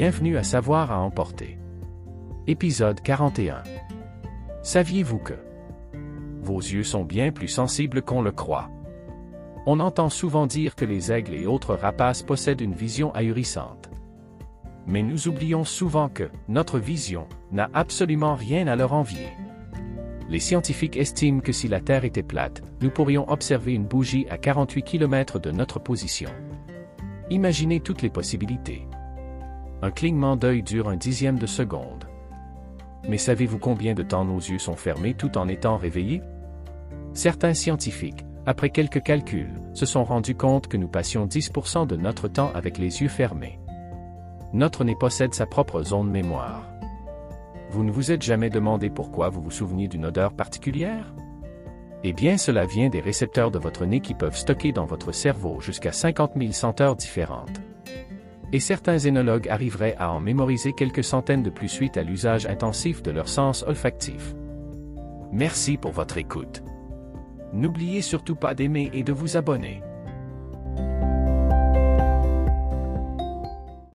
Bienvenue à Savoir à emporter. Épisode 41. Saviez-vous que vos yeux sont bien plus sensibles qu'on le croit? On entend souvent dire que les aigles et autres rapaces possèdent une vision ahurissante. Mais nous oublions souvent que notre vision n'a absolument rien à leur envier. Les scientifiques estiment que si la Terre était plate, nous pourrions observer une bougie à 48 km de notre position. Imaginez toutes les possibilités. Un clignement d'œil dure un dixième de seconde. Mais savez-vous combien de temps nos yeux sont fermés tout en étant réveillés? Certains scientifiques, après quelques calculs, se sont rendus compte que nous passions 10% de notre temps avec les yeux fermés. Notre nez possède sa propre zone mémoire. Vous ne vous êtes jamais demandé pourquoi vous vous souveniez d'une odeur particulière? Eh bien cela vient des récepteurs de votre nez qui peuvent stocker dans votre cerveau jusqu'à 50 000 senteurs différentes. Et certains énologues arriveraient à en mémoriser quelques centaines de plus suite à l'usage intensif de leur sens olfactif. Merci pour votre écoute. N'oubliez surtout pas d'aimer et de vous abonner.